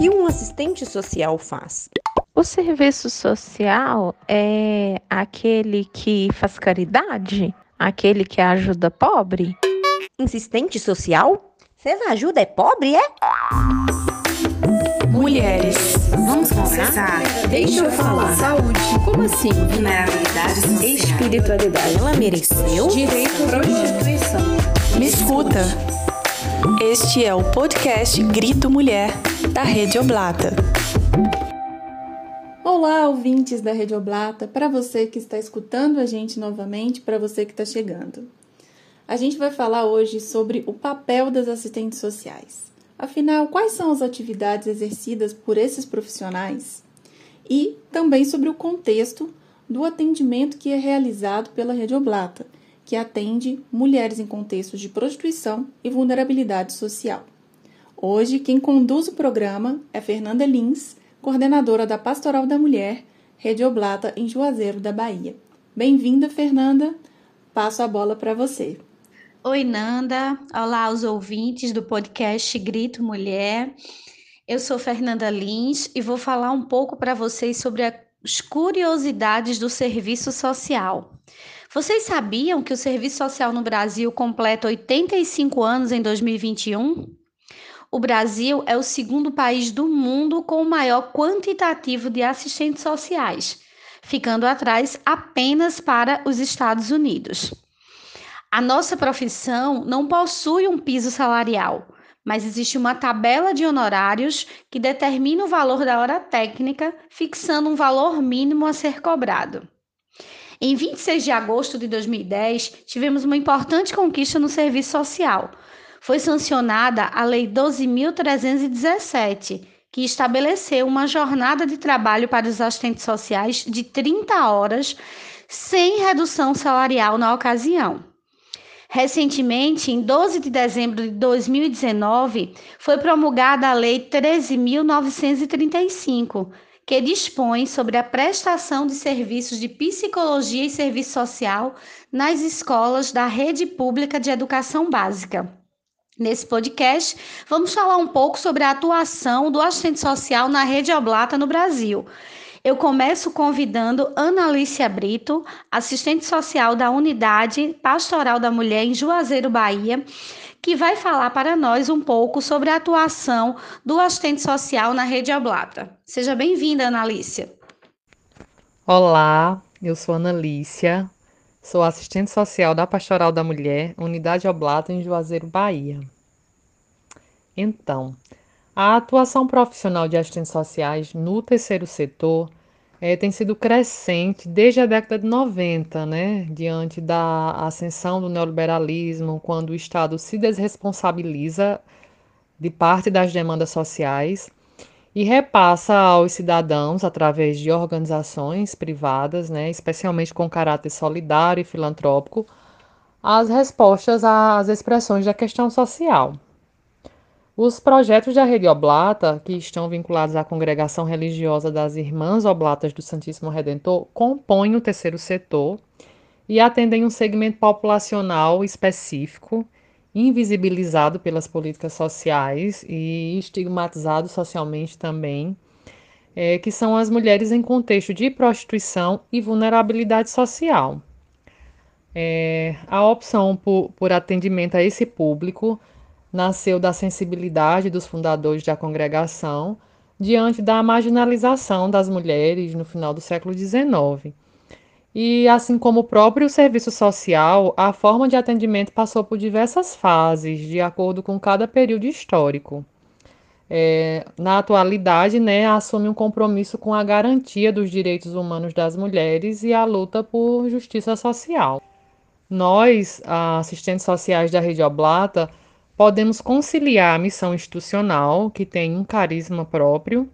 que um assistente social faz? O serviço social é aquele que faz caridade? Aquele que ajuda pobre? Assistente social? Fez ajuda é pobre, é? Mulheres, vamos conversar? Deixa eu falar. Saúde, Como assim? vulnerabilidade social. Espiritualidade. Ela mereceu? Direito à prostituição. Me escuta. Este é o podcast Grito Mulher, da Rede Oblata. Olá, ouvintes da Rede Oblata, para você que está escutando a gente novamente, para você que está chegando. A gente vai falar hoje sobre o papel das assistentes sociais. Afinal, quais são as atividades exercidas por esses profissionais? E também sobre o contexto do atendimento que é realizado pela Rede Oblata, que atende mulheres em contextos de prostituição e vulnerabilidade social. Hoje, quem conduz o programa é Fernanda Lins, coordenadora da Pastoral da Mulher, Rede Oblata, em Juazeiro da Bahia. Bem-vinda, Fernanda. Passo a bola para você. Oi, Nanda. Olá aos ouvintes do podcast Grito Mulher. Eu sou Fernanda Lins e vou falar um pouco para vocês sobre as curiosidades do serviço social. Vocês sabiam que o serviço social no Brasil completa 85 anos em 2021? O Brasil é o segundo país do mundo com o maior quantitativo de assistentes sociais, ficando atrás apenas para os Estados Unidos. A nossa profissão não possui um piso salarial, mas existe uma tabela de honorários que determina o valor da hora técnica, fixando um valor mínimo a ser cobrado. Em 26 de agosto de 2010, tivemos uma importante conquista no serviço social. Foi sancionada a Lei 12.317, que estabeleceu uma jornada de trabalho para os assistentes sociais de 30 horas, sem redução salarial na ocasião. Recentemente, em 12 de dezembro de 2019, foi promulgada a Lei 13.935, que dispõe sobre a prestação de serviços de psicologia e serviço social nas escolas da rede pública de educação básica. Nesse podcast, vamos falar um pouco sobre a atuação do assistente social na rede Oblata no Brasil. Eu começo convidando Ana Alicia Brito, assistente social da Unidade Pastoral da Mulher em Juazeiro, Bahia, que vai falar para nós um pouco sobre a atuação do assistente social na rede Oblata. Seja bem-vinda, Ana Alicia. Olá, eu sou Ana Lícia, sou assistente social da Pastoral da Mulher, Unidade Oblata em Juazeiro, Bahia. Então, a atuação profissional de assistentes sociais no terceiro setor é, tem sido crescente desde a década de 90, né? diante da ascensão do neoliberalismo, quando o Estado se desresponsabiliza de parte das demandas sociais e repassa aos cidadãos, através de organizações privadas, né, especialmente com caráter solidário e filantrópico, as respostas às expressões da questão social. Os projetos da Rede Oblata, que estão vinculados à congregação religiosa das Irmãs Oblatas do Santíssimo Redentor, compõem o terceiro setor e atendem um segmento populacional específico, invisibilizado pelas políticas sociais e estigmatizado socialmente também, é, que são as mulheres em contexto de prostituição e vulnerabilidade social. É, a opção por, por atendimento a esse público nasceu da sensibilidade dos fundadores da congregação diante da marginalização das mulheres no final do século XIX. E, assim como o próprio serviço social, a forma de atendimento passou por diversas fases, de acordo com cada período histórico. É, na atualidade, né, assume um compromisso com a garantia dos direitos humanos das mulheres e a luta por justiça social. Nós, assistentes sociais da Rede Oblata, podemos conciliar a missão institucional, que tem um carisma próprio,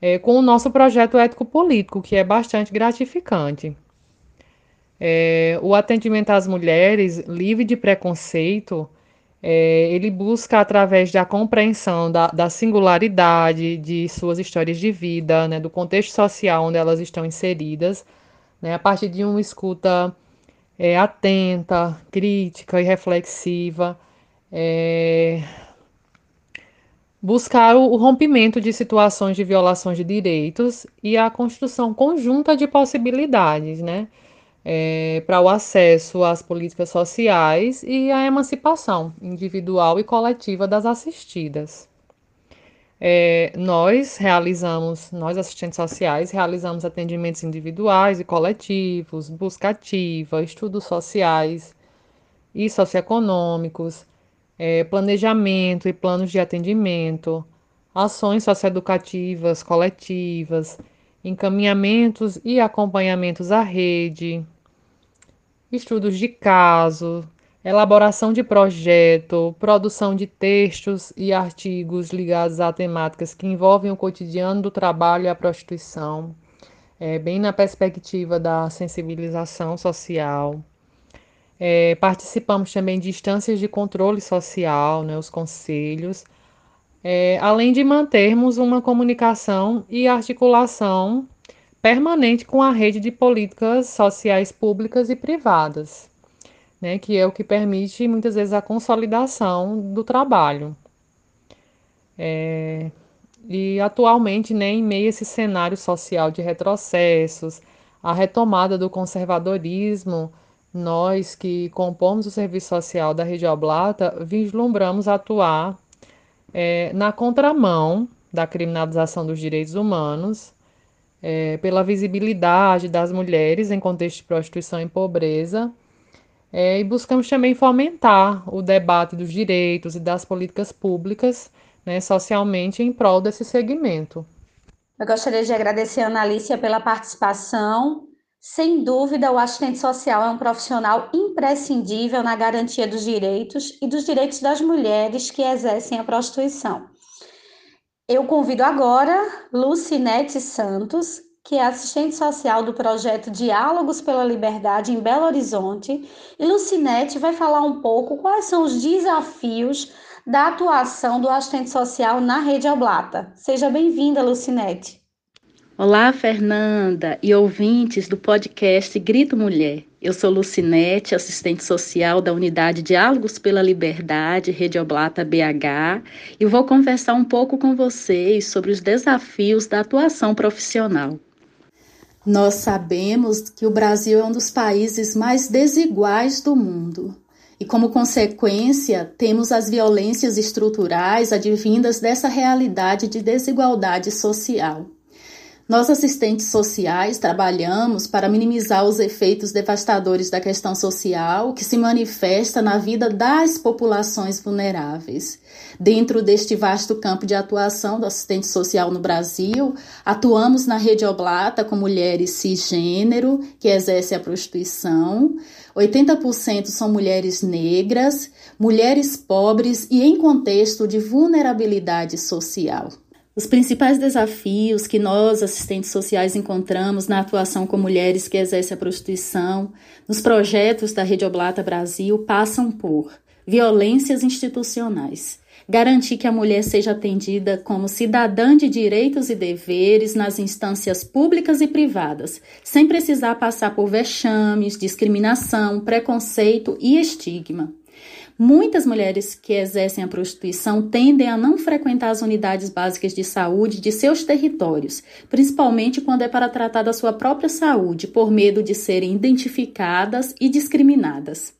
é, com o nosso projeto ético-político, que é bastante gratificante. É, o atendimento às mulheres, livre de preconceito, é, ele busca, através da compreensão da, da, singularidade de suas histórias de vida, né, do contexto social onde elas estão inseridas, né, a partir de uma escuta é, atenta, crítica e reflexiva, é, buscar o rompimento de situações de violações de direitos e a construção conjunta de possibilidades, né? É, para o acesso às políticas sociais e à emancipação individual e coletiva das assistidas. É, nós realizamos, nós assistentes sociais, realizamos atendimentos individuais e coletivos, busca ativa, estudos sociais e socioeconômicos, é, planejamento e planos de atendimento, ações socioeducativas coletivas, encaminhamentos e acompanhamentos à rede, estudos de caso, elaboração de projeto, produção de textos e artigos ligados a temáticas que envolvem o cotidiano do trabalho e a prostituição, é, bem na perspectiva da sensibilização social. É, participamos também de instâncias de controle social, né, os conselhos, é, além de mantermos uma comunicação e articulação permanente com a rede de políticas sociais públicas e privadas, né, que é o que permite muitas vezes a consolidação do trabalho. É, e atualmente, né, em meio a esse cenário social de retrocessos, a retomada do conservadorismo, nós que compomos o serviço social da Rede Oblata vislumbramos atuar é, na contramão da criminalização dos direitos humanos, é, pela visibilidade das mulheres em contexto de prostituição e pobreza, é, e buscamos também fomentar o debate dos direitos e das políticas públicas né, socialmente em prol desse segmento. Eu gostaria de agradecer a Analícia pela participação sem dúvida, o assistente social é um profissional imprescindível na garantia dos direitos e dos direitos das mulheres que exercem a prostituição. Eu convido agora Lucinete Santos, que é assistente social do projeto Diálogos pela Liberdade em Belo Horizonte, e Lucinete vai falar um pouco quais são os desafios da atuação do assistente social na rede Oblata. Seja bem-vinda, Lucinete. Olá, Fernanda e ouvintes do podcast Grito Mulher. Eu sou Lucinete, assistente social da Unidade Diálogos pela Liberdade, Rede Oblata BH, e vou conversar um pouco com vocês sobre os desafios da atuação profissional. Nós sabemos que o Brasil é um dos países mais desiguais do mundo. E, como consequência, temos as violências estruturais advindas dessa realidade de desigualdade social. Nós, assistentes sociais, trabalhamos para minimizar os efeitos devastadores da questão social que se manifesta na vida das populações vulneráveis. Dentro deste vasto campo de atuação do assistente social no Brasil, atuamos na rede Oblata com mulheres cisgênero que exercem a prostituição. 80% são mulheres negras, mulheres pobres e em contexto de vulnerabilidade social. Os principais desafios que nós, assistentes sociais, encontramos na atuação com mulheres que exercem a prostituição, nos projetos da Rede Oblata Brasil, passam por violências institucionais. Garantir que a mulher seja atendida como cidadã de direitos e deveres nas instâncias públicas e privadas, sem precisar passar por vexames, discriminação, preconceito e estigma. Muitas mulheres que exercem a prostituição tendem a não frequentar as unidades básicas de saúde de seus territórios, principalmente quando é para tratar da sua própria saúde, por medo de serem identificadas e discriminadas.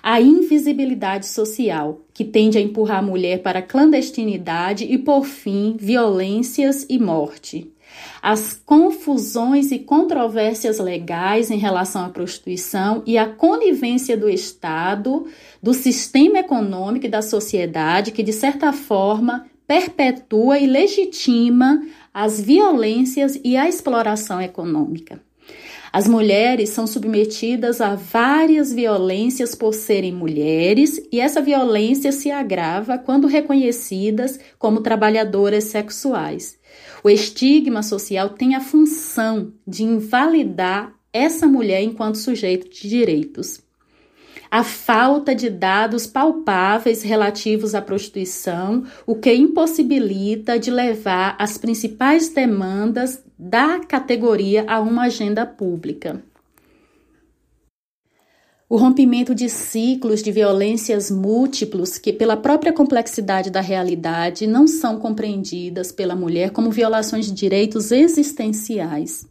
A invisibilidade social, que tende a empurrar a mulher para a clandestinidade e, por fim, violências e morte as confusões e controvérsias legais em relação à prostituição e a conivência do Estado, do sistema econômico e da sociedade que, de certa forma, perpetua e legitima as violências e a exploração econômica. As mulheres são submetidas a várias violências por serem mulheres, e essa violência se agrava quando reconhecidas como trabalhadoras sexuais. O estigma social tem a função de invalidar essa mulher enquanto sujeito de direitos. A falta de dados palpáveis relativos à prostituição, o que impossibilita de levar as principais demandas da categoria a uma agenda pública. O rompimento de ciclos de violências múltiplos que, pela própria complexidade da realidade, não são compreendidas pela mulher como violações de direitos existenciais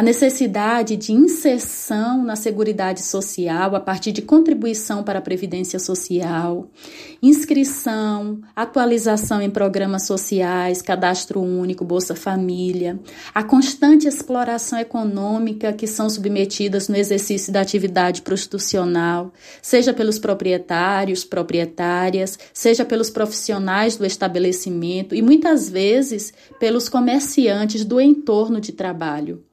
a necessidade de inserção na Seguridade Social a partir de contribuição para a Previdência Social, inscrição, atualização em programas sociais, cadastro único, Bolsa Família, a constante exploração econômica que são submetidas no exercício da atividade prostitucional, seja pelos proprietários, proprietárias, seja pelos profissionais do estabelecimento e muitas vezes pelos comerciantes do entorno de trabalho.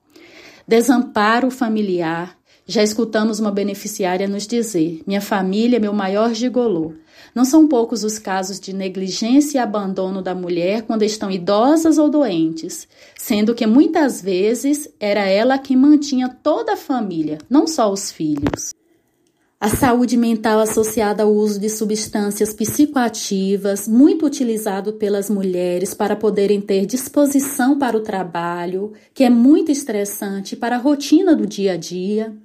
Desamparo familiar. Já escutamos uma beneficiária nos dizer: Minha família é meu maior gigolô. Não são poucos os casos de negligência e abandono da mulher quando estão idosas ou doentes, sendo que muitas vezes era ela quem mantinha toda a família, não só os filhos. A saúde mental associada ao uso de substâncias psicoativas, muito utilizado pelas mulheres para poderem ter disposição para o trabalho, que é muito estressante para a rotina do dia a dia.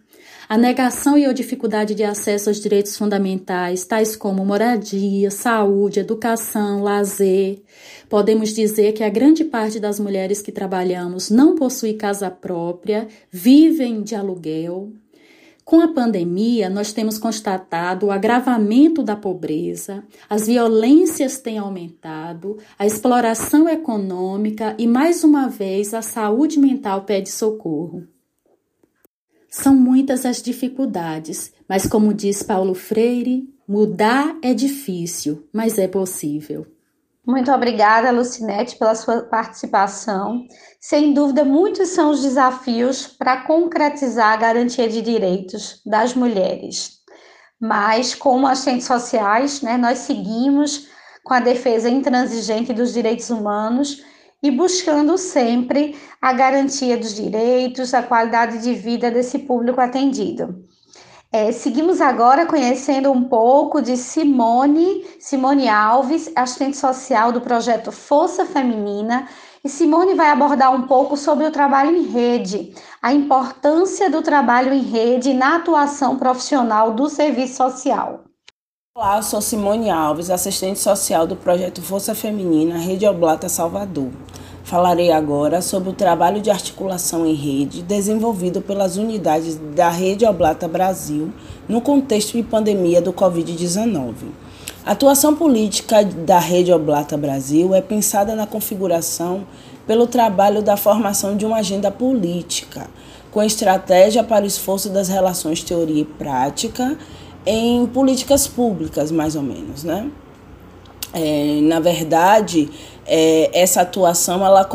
A negação e a dificuldade de acesso aos direitos fundamentais, tais como moradia, saúde, educação, lazer. Podemos dizer que a grande parte das mulheres que trabalhamos não possui casa própria, vivem de aluguel. Com a pandemia, nós temos constatado o agravamento da pobreza, as violências têm aumentado, a exploração econômica e, mais uma vez, a saúde mental pede socorro. São muitas as dificuldades, mas, como diz Paulo Freire, mudar é difícil, mas é possível. Muito obrigada, Lucinete, pela sua participação. Sem dúvida, muitos são os desafios para concretizar a garantia de direitos das mulheres. Mas, como agentes sociais, né, nós seguimos com a defesa intransigente dos direitos humanos e buscando sempre a garantia dos direitos, a qualidade de vida desse público atendido. É, seguimos agora conhecendo um pouco de Simone, Simone Alves, assistente social do projeto Força Feminina. E Simone vai abordar um pouco sobre o trabalho em rede, a importância do trabalho em rede na atuação profissional do serviço social. Olá, eu sou Simone Alves, assistente social do projeto Força Feminina, Rede Oblata Salvador. Falarei agora sobre o trabalho de articulação em rede desenvolvido pelas unidades da Rede Oblata Brasil no contexto de pandemia do Covid-19. A atuação política da Rede Oblata Brasil é pensada na configuração pelo trabalho da formação de uma agenda política, com estratégia para o esforço das relações teoria e prática em políticas públicas, mais ou menos, né? É, na verdade, é, essa atuação ela,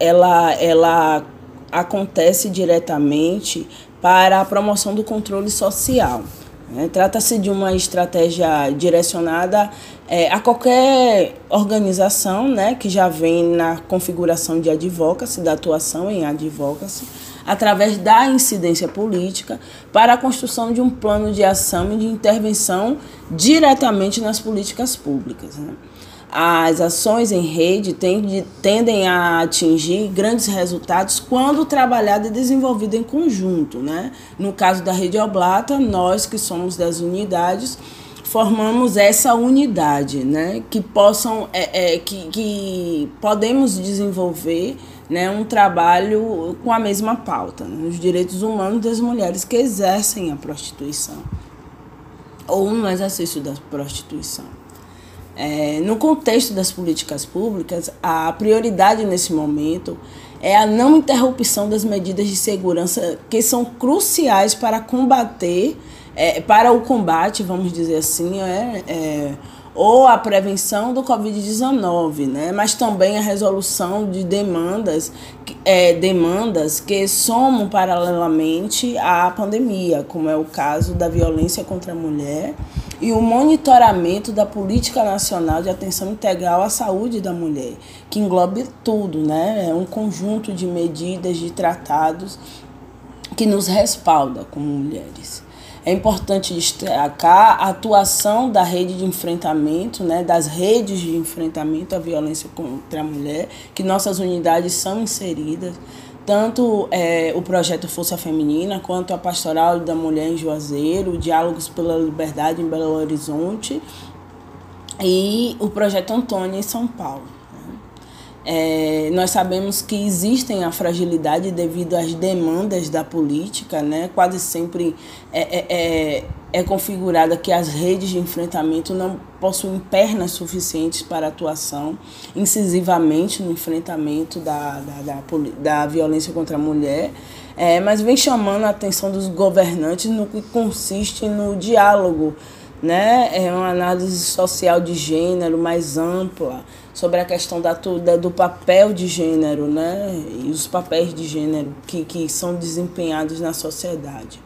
ela, ela acontece diretamente para a promoção do controle social. Né? Trata-se de uma estratégia direcionada é, a qualquer organização né, que já vem na configuração de advocacy, da atuação em advocacy, através da incidência política, para a construção de um plano de ação e de intervenção diretamente nas políticas públicas. Né? As ações em rede tendem a atingir grandes resultados quando trabalhada e desenvolvida em conjunto. Né? No caso da Rede Oblata, nós que somos das unidades, formamos essa unidade, né? que possam, é, é, que, que podemos desenvolver né, um trabalho com a mesma pauta, né, os direitos humanos das mulheres que exercem a prostituição ou no exercício da prostituição. É, no contexto das políticas públicas, a prioridade nesse momento é a não interrupção das medidas de segurança que são cruciais para combater, é, para o combate, vamos dizer assim, é, é ou a prevenção do Covid-19, né? mas também a resolução de demandas, é, demandas que somam paralelamente à pandemia, como é o caso da violência contra a mulher e o monitoramento da política nacional de atenção integral à saúde da mulher, que englobe tudo, né? É um conjunto de medidas, de tratados que nos respalda como mulheres. É importante destacar a atuação da rede de enfrentamento, né, das redes de enfrentamento à violência contra a mulher, que nossas unidades são inseridas, tanto é, o projeto Força Feminina quanto a Pastoral da Mulher em Juazeiro, Diálogos pela Liberdade em Belo Horizonte e o projeto Antônia em São Paulo. É, nós sabemos que existem a fragilidade devido às demandas da política, né? quase sempre é, é, é, é configurada que as redes de enfrentamento não possuem pernas suficientes para atuação incisivamente no enfrentamento da, da, da, da violência contra a mulher, é, mas vem chamando a atenção dos governantes no que consiste no diálogo né? É uma análise social de gênero mais ampla sobre a questão da, da, do papel de gênero, né? E os papéis de gênero que, que são desempenhados na sociedade.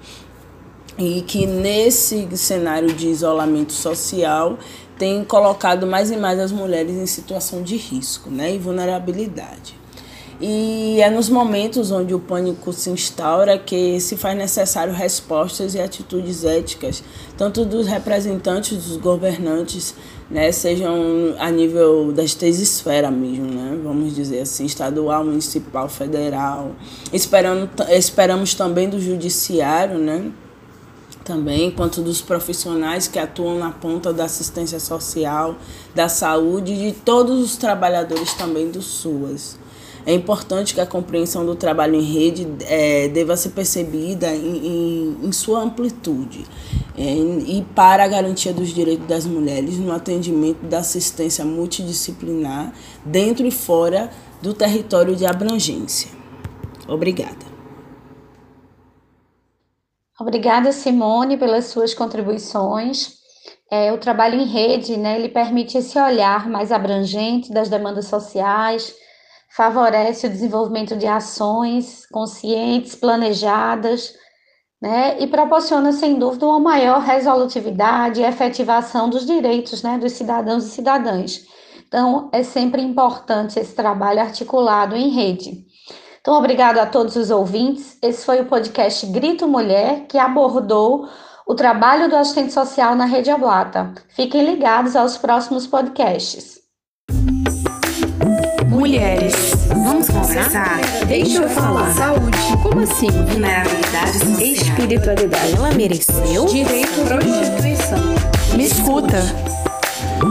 E que nesse cenário de isolamento social tem colocado mais e mais as mulheres em situação de risco né? e vulnerabilidade. E é nos momentos onde o pânico se instaura que se faz necessário respostas e atitudes éticas, tanto dos representantes dos governantes, né, sejam a nível das três esferas mesmo, né, vamos dizer assim, estadual, municipal, federal. Esperando, esperamos também do judiciário, né, também, quanto dos profissionais que atuam na ponta da assistência social, da saúde e de todos os trabalhadores também do SUAS. É importante que a compreensão do trabalho em rede é, deva ser percebida em, em, em sua amplitude é, e para a garantia dos direitos das mulheres no atendimento da assistência multidisciplinar dentro e fora do território de abrangência. Obrigada. Obrigada, Simone, pelas suas contribuições. É, o trabalho em rede, né, ele permite esse olhar mais abrangente das demandas sociais, favorece o desenvolvimento de ações conscientes, planejadas, né, e proporciona, sem dúvida, uma maior resolutividade e efetivação dos direitos né, dos cidadãos e cidadãs. Então, é sempre importante esse trabalho articulado em rede. Então, obrigado a todos os ouvintes. Esse foi o podcast Grito Mulher, que abordou o trabalho do assistente social na Rede Ablata. Fiquem ligados aos próximos podcasts. Mulheres, vamos conversar? Deixa eu falar. Saúde. Como assim? Vulnerabilidades sociais. Espiritualidade. Ela mereceu? Direito. Prostituição. Me escuta.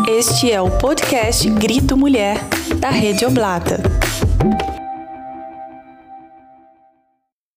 Este é o podcast Grito Mulher, da Rede Oblata.